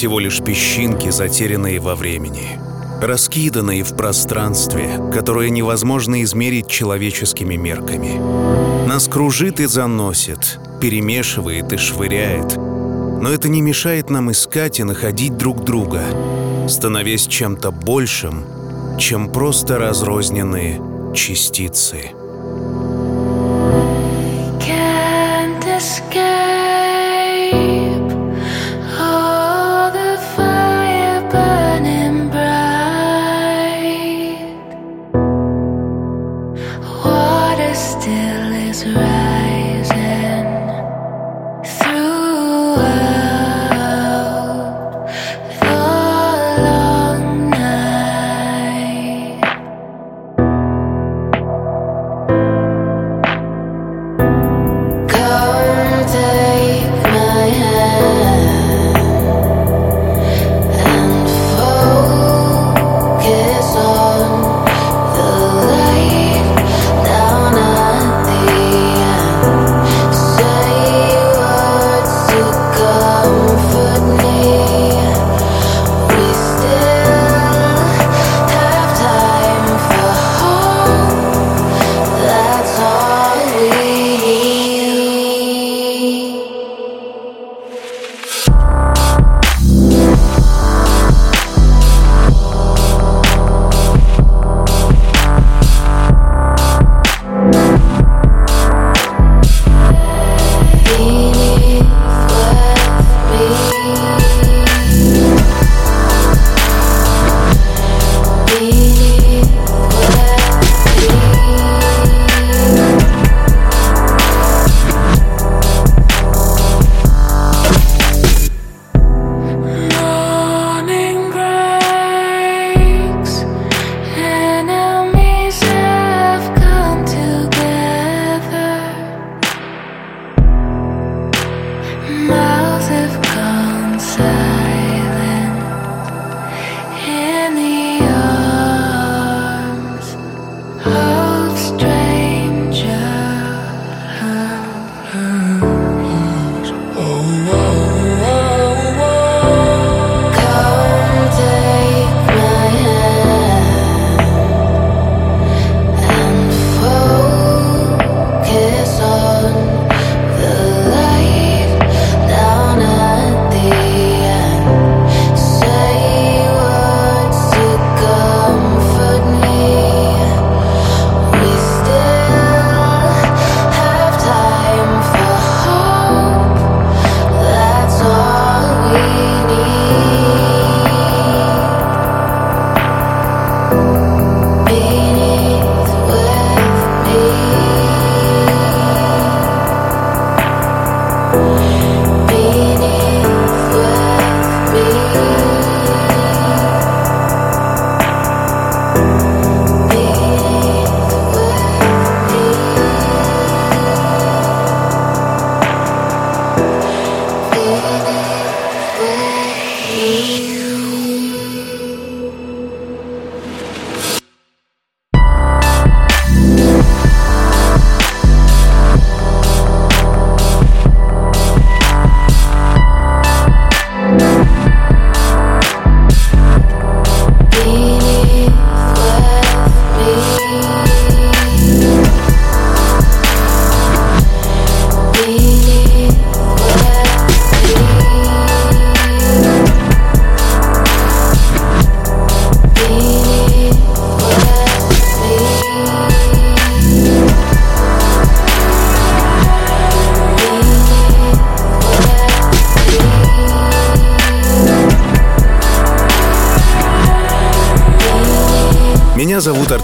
всего лишь песчинки, затерянные во времени, раскиданные в пространстве, которое невозможно измерить человеческими мерками. Нас кружит и заносит, перемешивает и швыряет, но это не мешает нам искать и находить друг друга, становясь чем-то большим, чем просто разрозненные частицы. Can't escape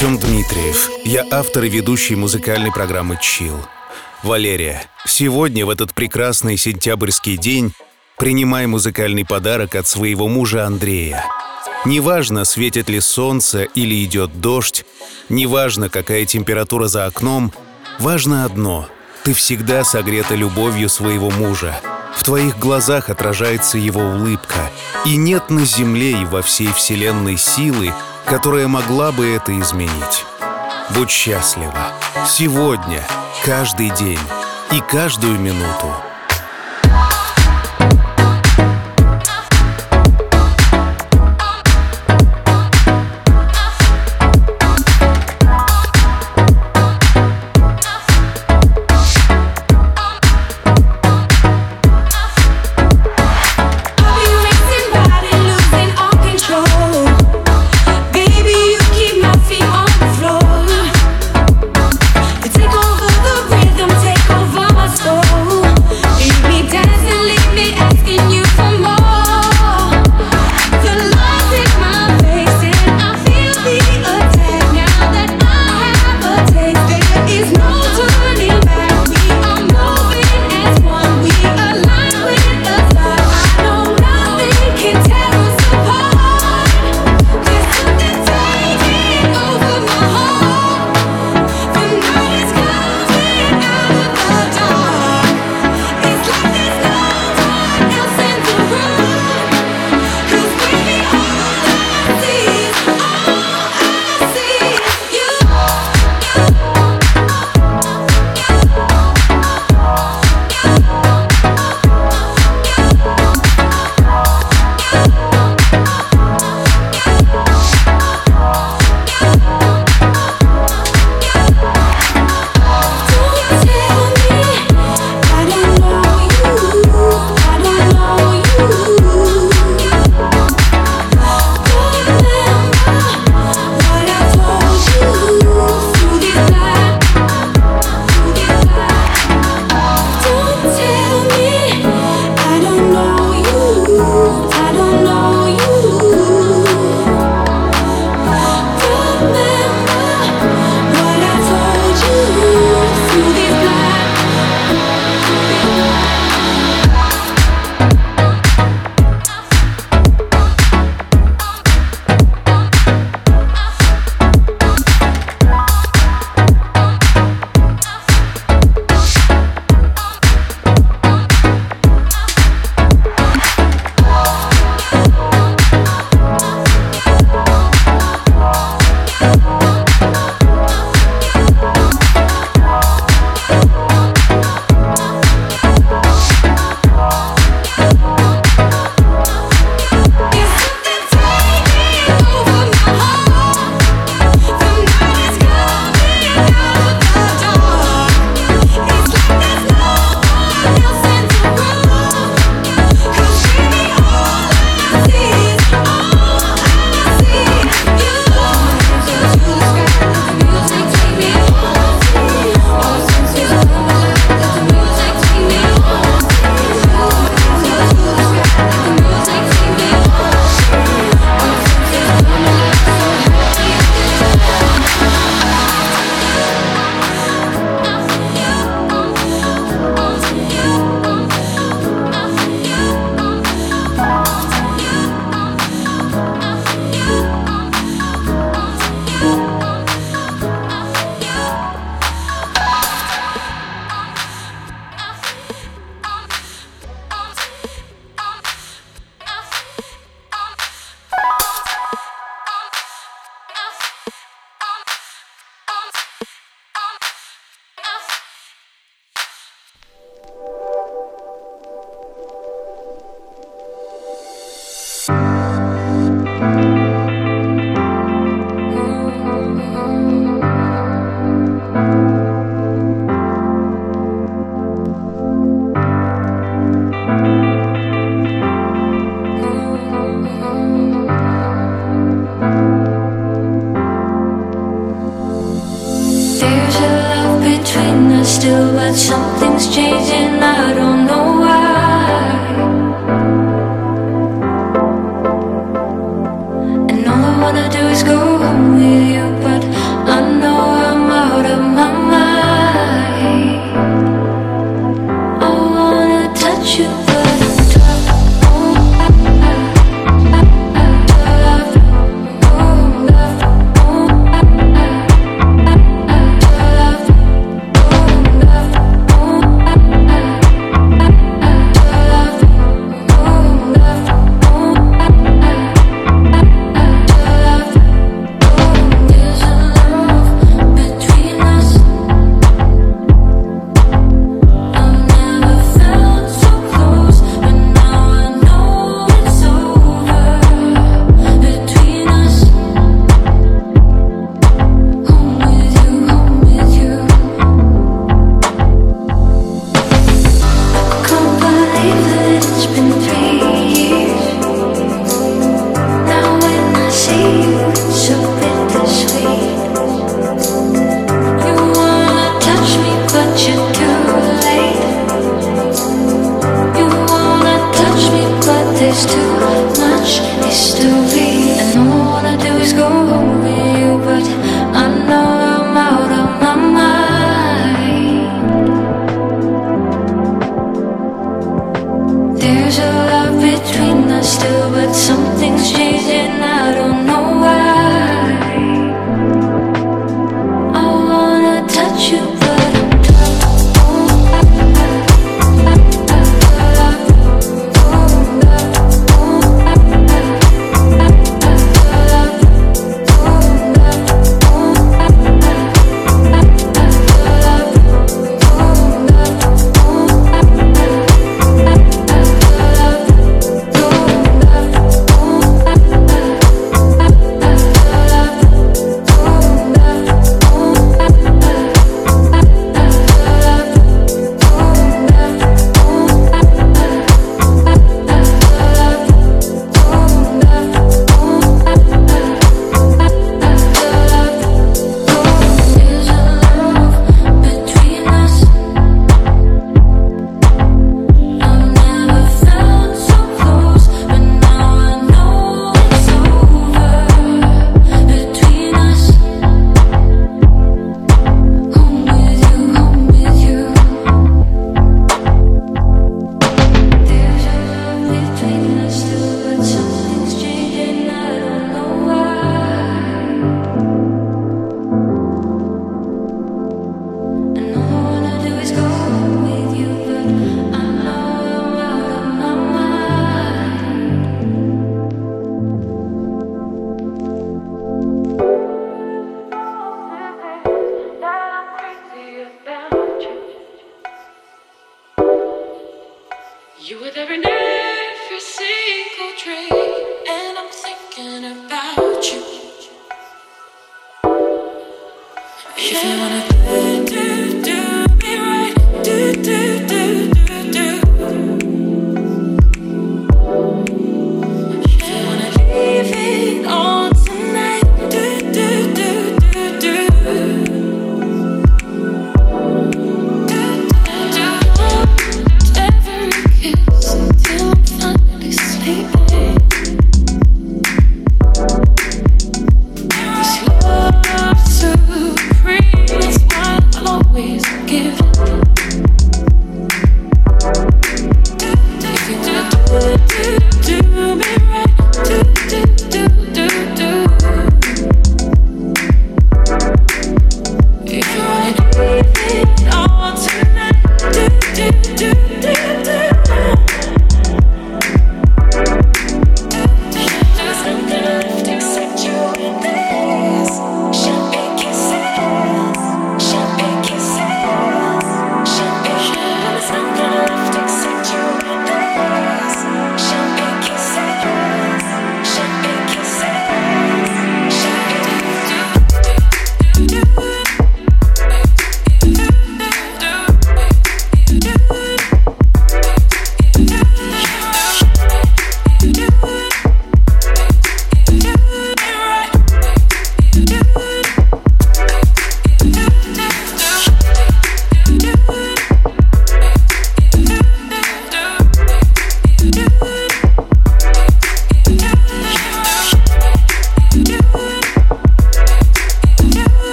Артем Дмитриев. Я автор и ведущий музыкальной программы «Чил». Валерия, сегодня, в этот прекрасный сентябрьский день, принимай музыкальный подарок от своего мужа Андрея. Неважно, светит ли солнце или идет дождь, неважно, какая температура за окном, важно одно — ты всегда согрета любовью своего мужа. В твоих глазах отражается его улыбка. И нет на земле и во всей вселенной силы, которая могла бы это изменить. Будь счастлива. Сегодня, каждый день и каждую минуту.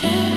share.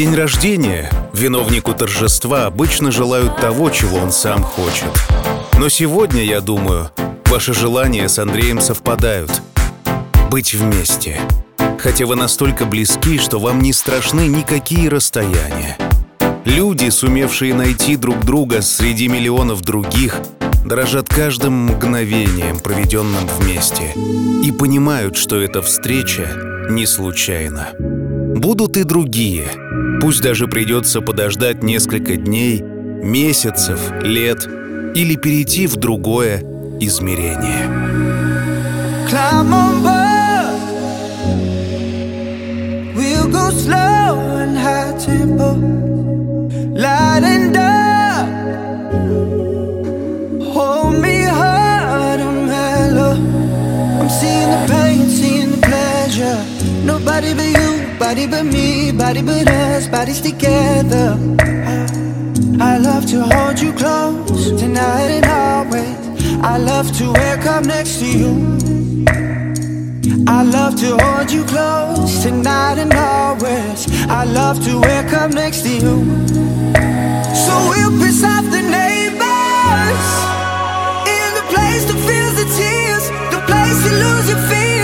День рождения виновнику торжества обычно желают того, чего он сам хочет. Но сегодня, я думаю, ваши желания с Андреем совпадают. Быть вместе. Хотя вы настолько близки, что вам не страшны никакие расстояния. Люди, сумевшие найти друг друга среди миллионов других, дорожат каждым мгновением, проведенным вместе, и понимают, что эта встреча не случайна. Будут и другие. Пусть даже придется подождать несколько дней, месяцев, лет или перейти в другое измерение. I'm seeing Nobody but you, body but me, body but us, bodies together. I love to hold you close tonight and always. I love to wake up next to you. I love to hold you close tonight and always. I love to wake up next to you. So we'll piss off the neighbors in the place that feels the tears, the place to lose your fears,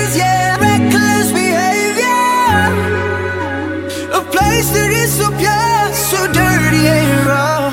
place that is so pure, so dirty and raw.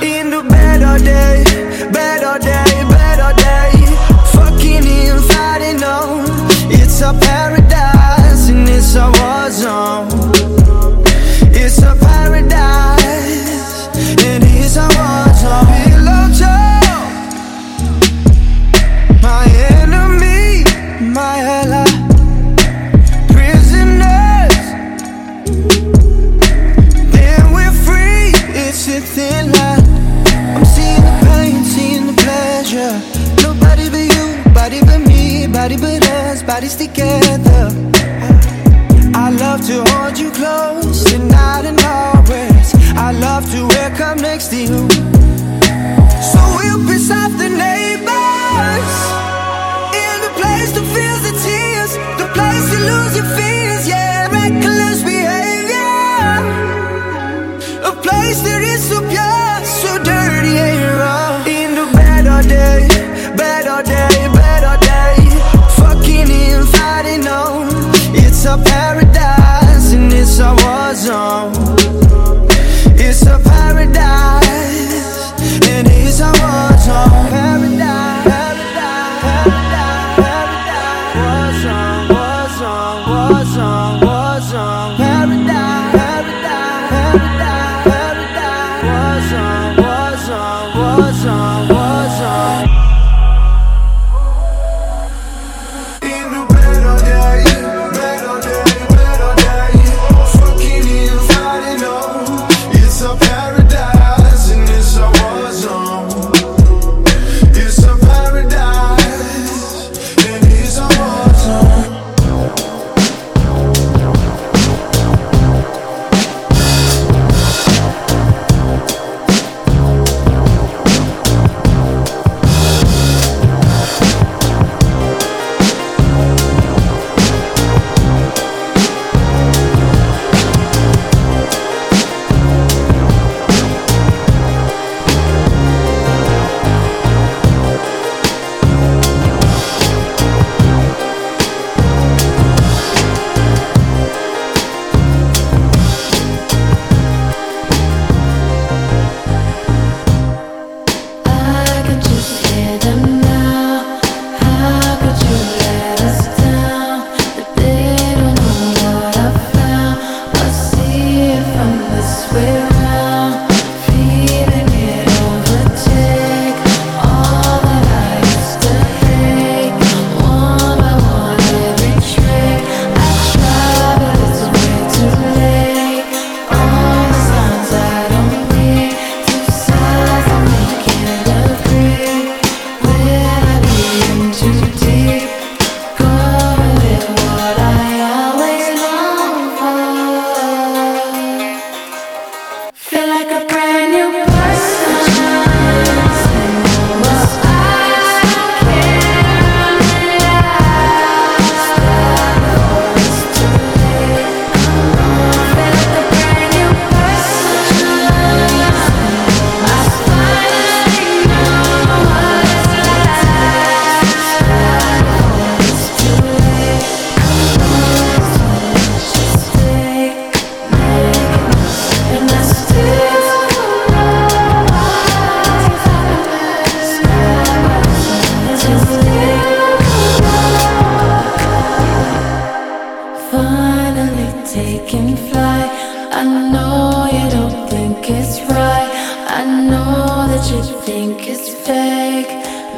I know you don't think it's right. I know that you think it's fake.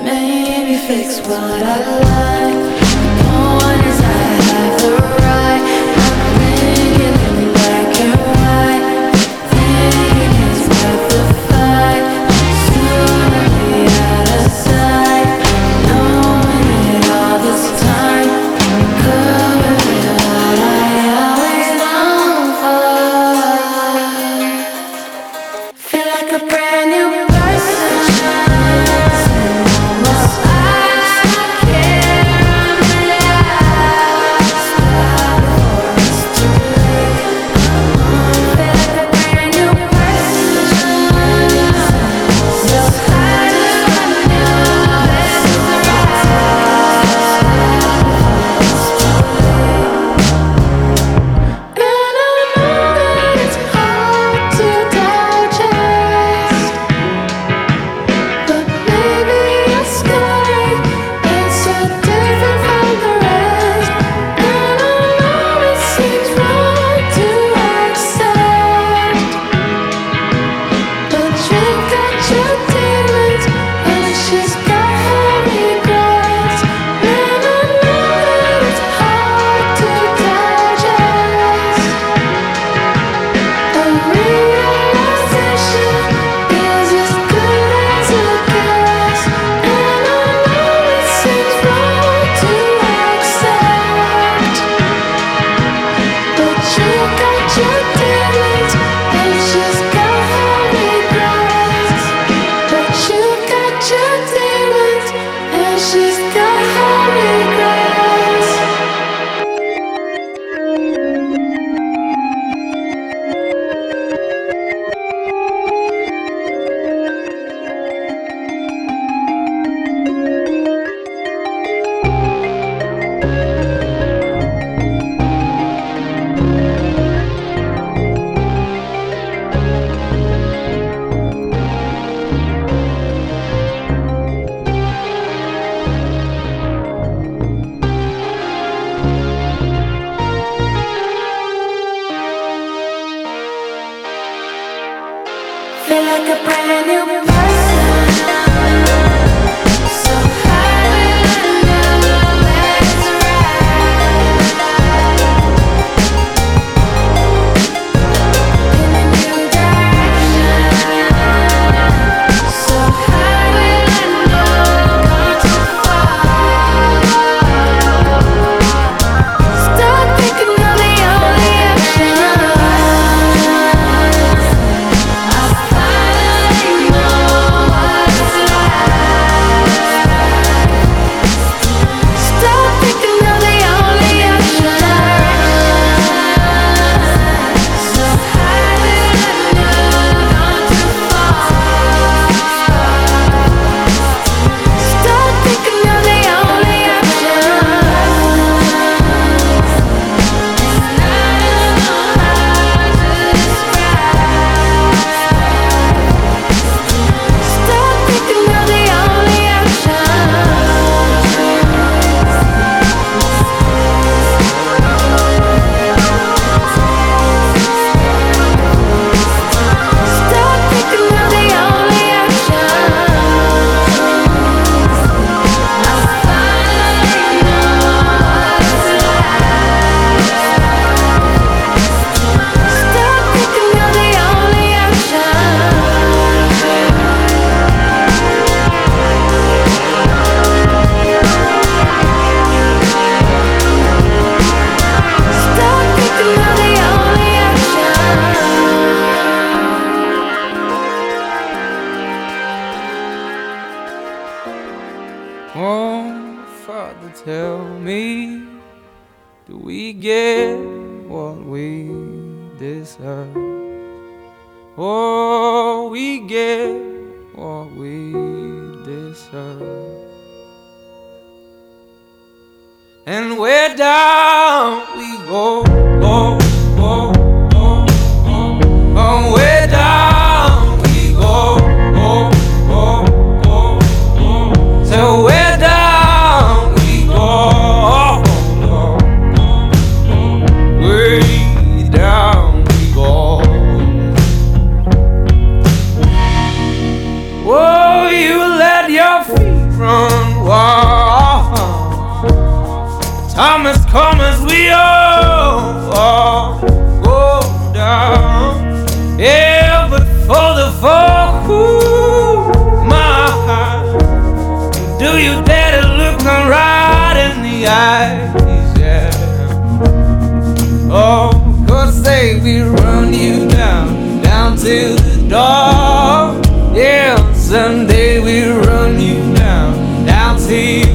Maybe fix what I like. see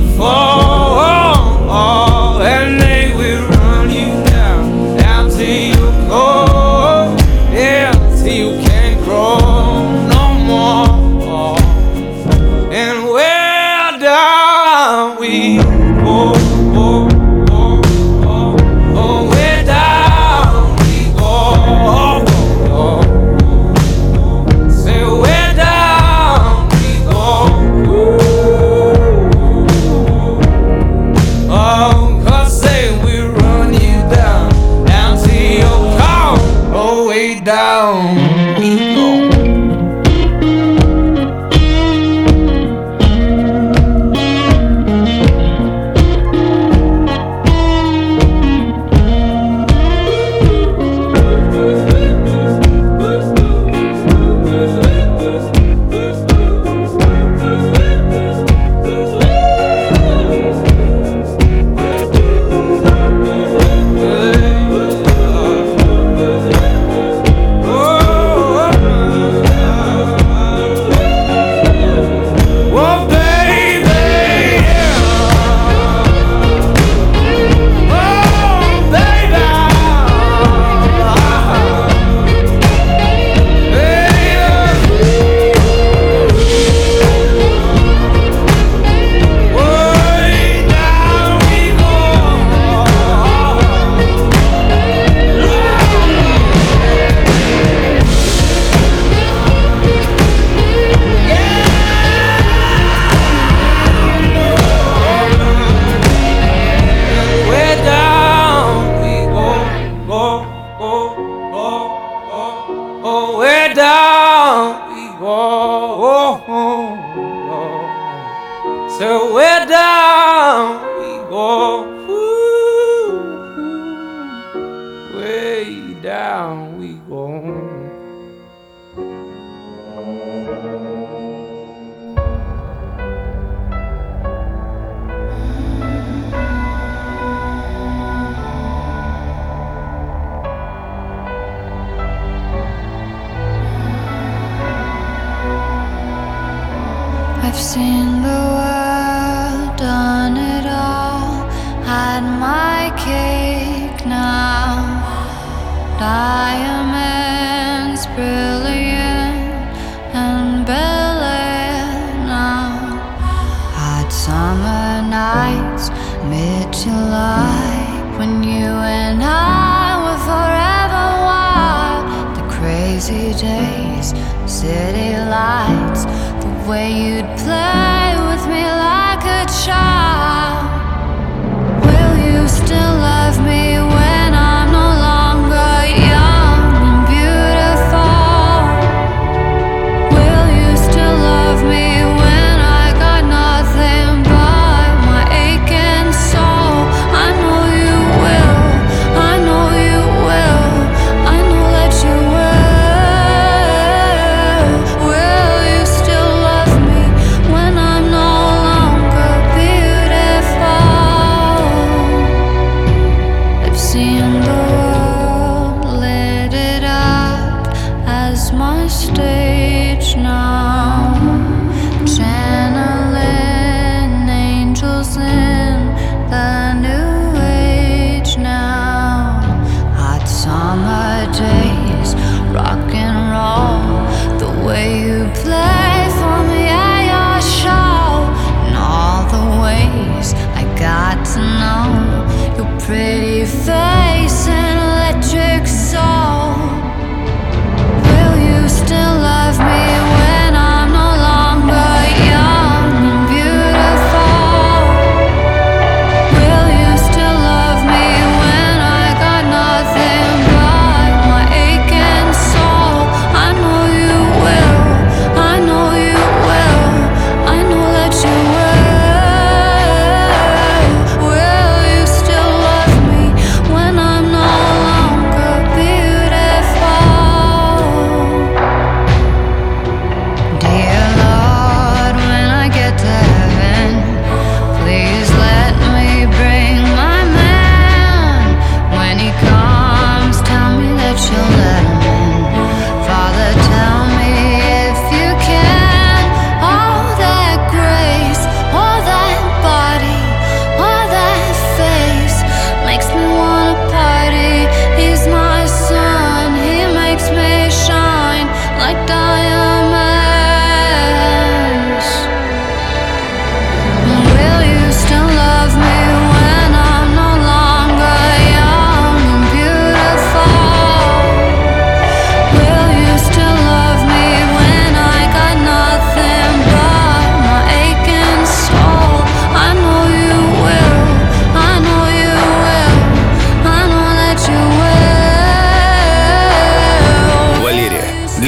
oh, oh, oh, oh, way down we go. Oh, oh, oh. So way down. where you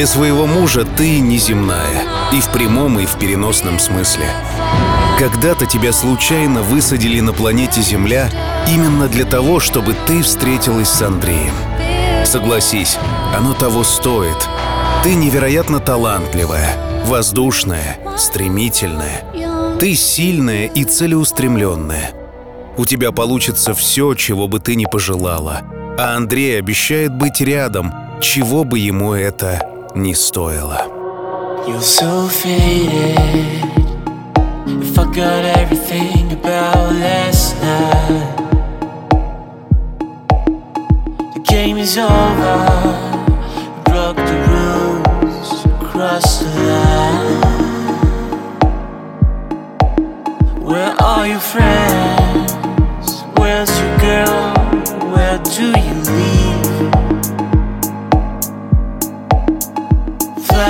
своего мужа ты неземная. И в прямом, и в переносном смысле. Когда-то тебя случайно высадили на планете Земля именно для того, чтобы ты встретилась с Андреем. Согласись, оно того стоит. Ты невероятно талантливая, воздушная, стремительная. Ты сильная и целеустремленная. У тебя получится все, чего бы ты ни пожелала. А Андрей обещает быть рядом, чего бы ему это ни стоило. You're so faded. You forgot everything about last night. The game is over. You broke the rules, crossed the line. Where are your friends? Where's your girl? Where do you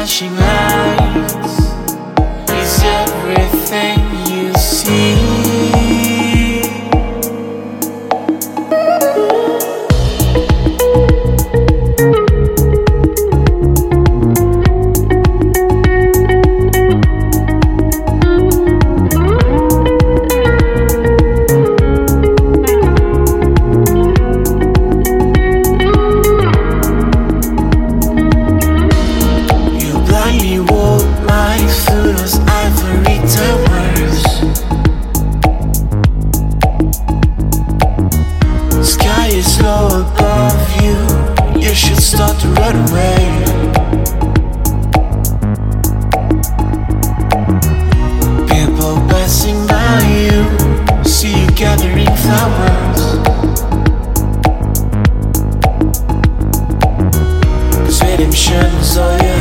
醒了 Redemption's all you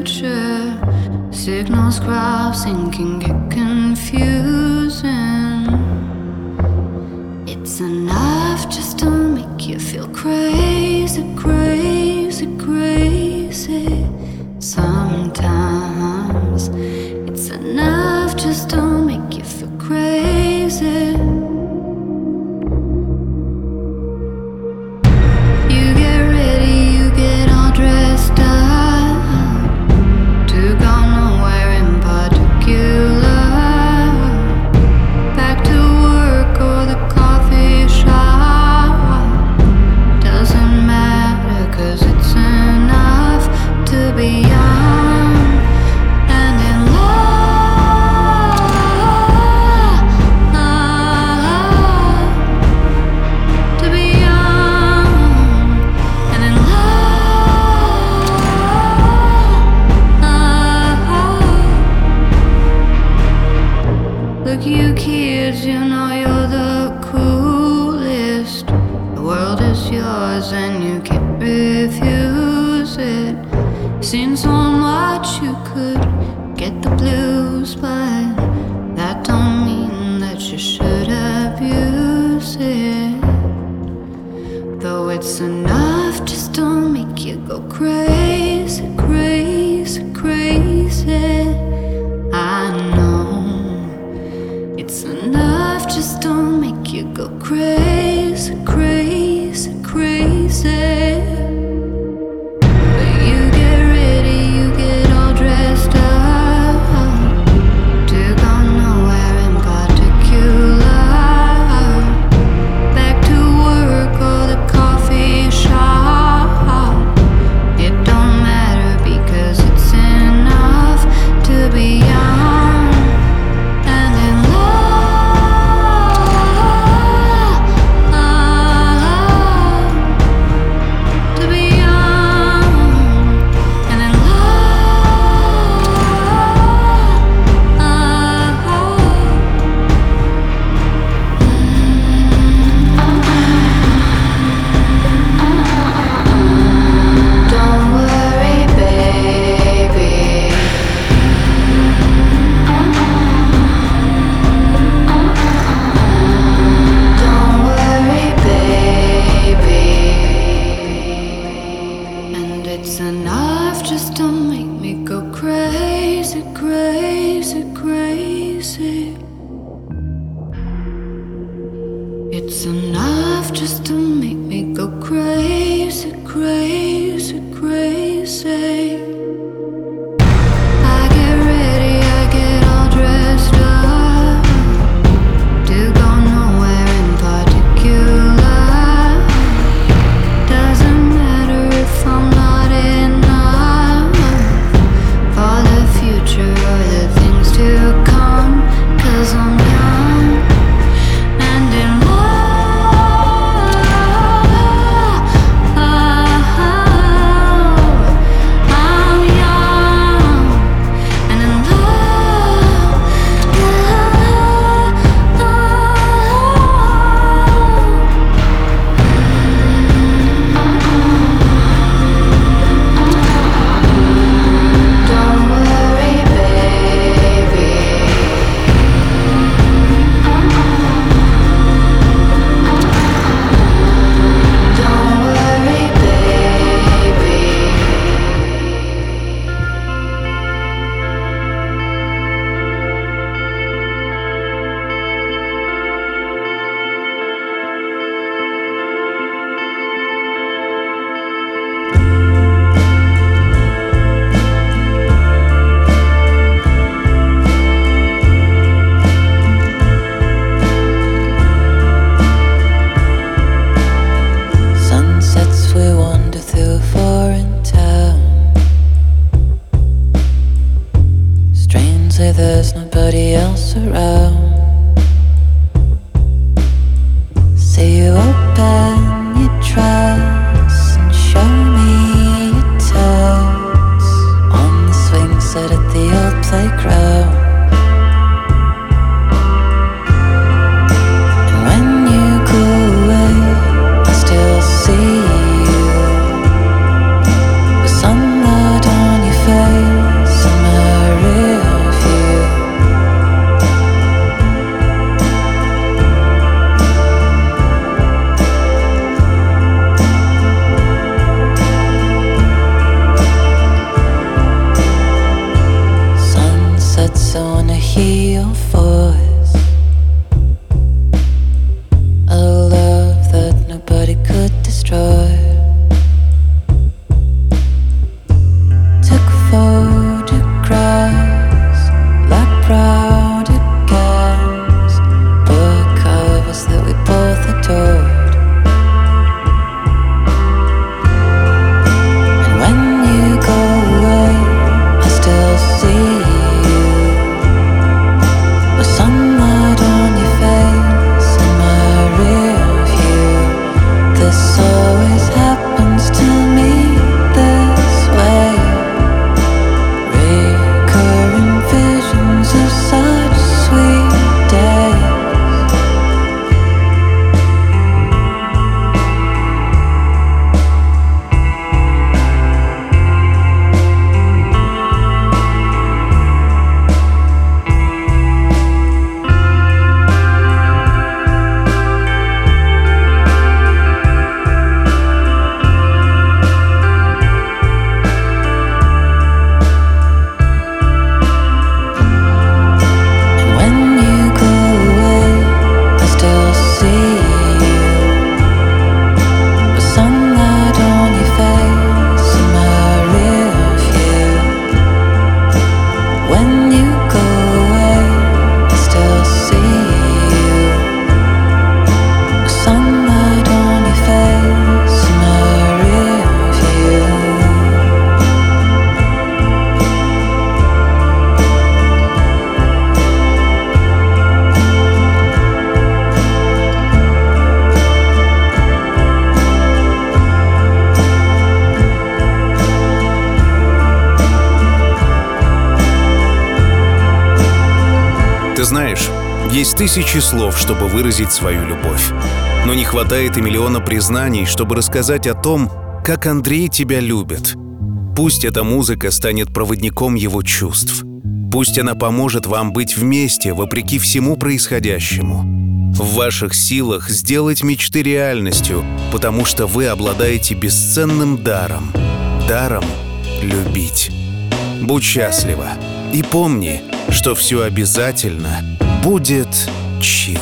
future. Signals crossing can get confusing. It's enough just to make you feel crazy, crazy. Тысячи слов, чтобы выразить свою любовь. Но не хватает и миллиона признаний, чтобы рассказать о том, как Андрей тебя любит. Пусть эта музыка станет проводником его чувств. Пусть она поможет вам быть вместе, вопреки всему происходящему. В ваших силах сделать мечты реальностью, потому что вы обладаете бесценным даром. Даром любить. Будь счастлива. И помни, что все обязательно будет чил.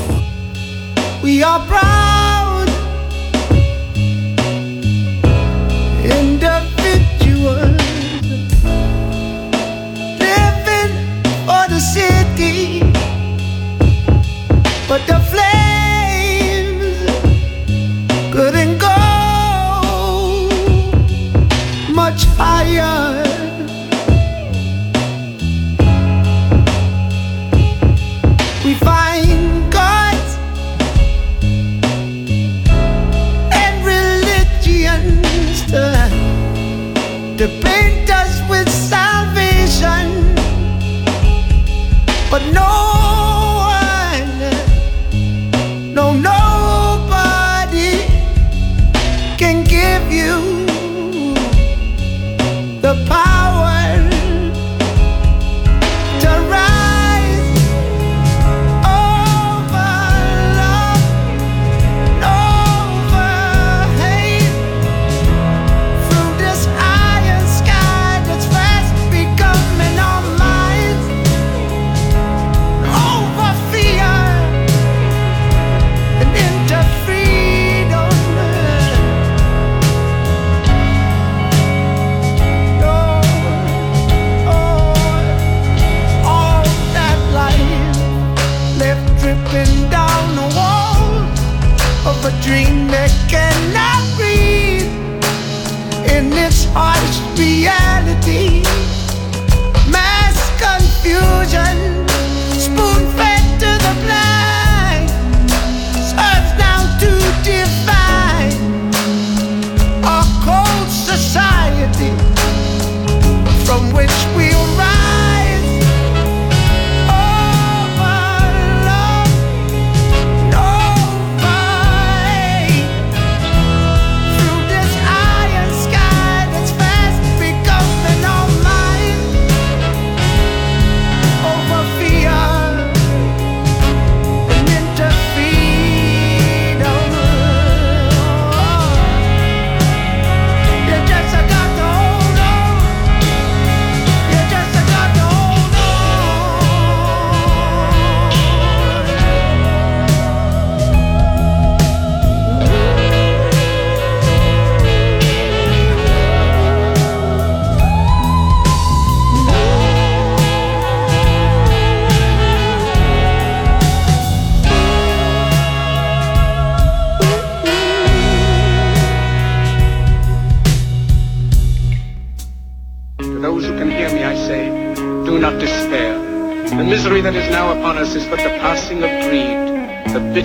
We are proud individuals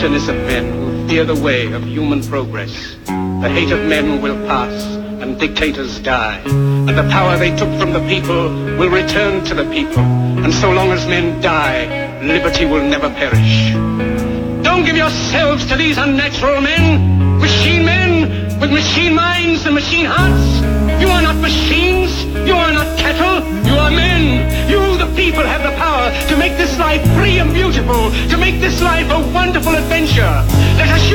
bitterness of men who fear the way of human progress. The hate of men will pass, and dictators die, and the power they took from the people will return to the people. And so long as men die, liberty will never perish. Don't give yourselves to these unnatural men, men with machine minds and machine hearts. You are not machines. You are not cattle. You are men. You, the people, have the power to make this life free and beautiful, to make this life a wonderful adventure. Let us.